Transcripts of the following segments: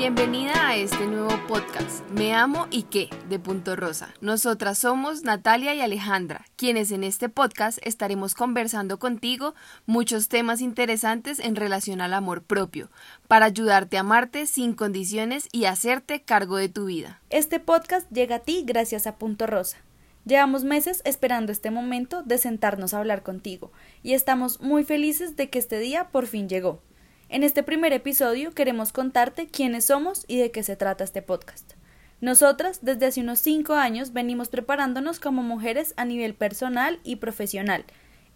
Bienvenida a este nuevo podcast, Me Amo y qué, de Punto Rosa. Nosotras somos Natalia y Alejandra, quienes en este podcast estaremos conversando contigo muchos temas interesantes en relación al amor propio, para ayudarte a amarte sin condiciones y hacerte cargo de tu vida. Este podcast llega a ti gracias a Punto Rosa. Llevamos meses esperando este momento de sentarnos a hablar contigo y estamos muy felices de que este día por fin llegó. En este primer episodio queremos contarte quiénes somos y de qué se trata este podcast. Nosotras, desde hace unos cinco años, venimos preparándonos como mujeres a nivel personal y profesional.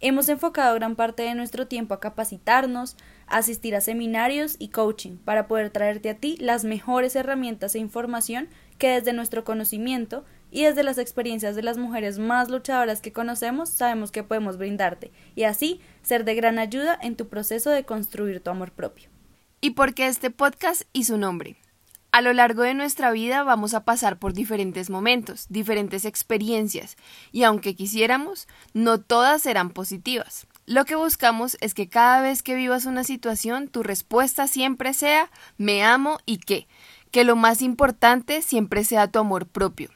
Hemos enfocado gran parte de nuestro tiempo a capacitarnos, a asistir a seminarios y coaching para poder traerte a ti las mejores herramientas e información que desde nuestro conocimiento y desde las experiencias de las mujeres más luchadoras que conocemos sabemos que podemos brindarte y así ser de gran ayuda en tu proceso de construir tu amor propio. ¿Y por qué este podcast y su nombre? A lo largo de nuestra vida vamos a pasar por diferentes momentos, diferentes experiencias, y aunque quisiéramos, no todas serán positivas. Lo que buscamos es que cada vez que vivas una situación, tu respuesta siempre sea me amo y qué, que lo más importante siempre sea tu amor propio,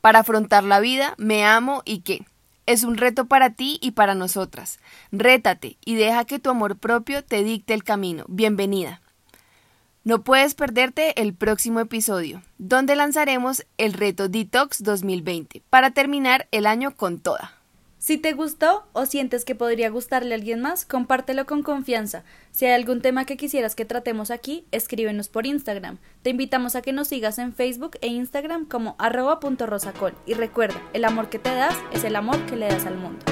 para afrontar la vida, me amo y qué. Es un reto para ti y para nosotras. Rétate y deja que tu amor propio te dicte el camino. Bienvenida. No puedes perderte el próximo episodio, donde lanzaremos el reto Detox 2020 para terminar el año con toda. Si te gustó o sientes que podría gustarle a alguien más, compártelo con confianza. Si hay algún tema que quisieras que tratemos aquí, escríbenos por Instagram. Te invitamos a que nos sigas en Facebook e Instagram como arroba.rosacol. Y recuerda, el amor que te das es el amor que le das al mundo.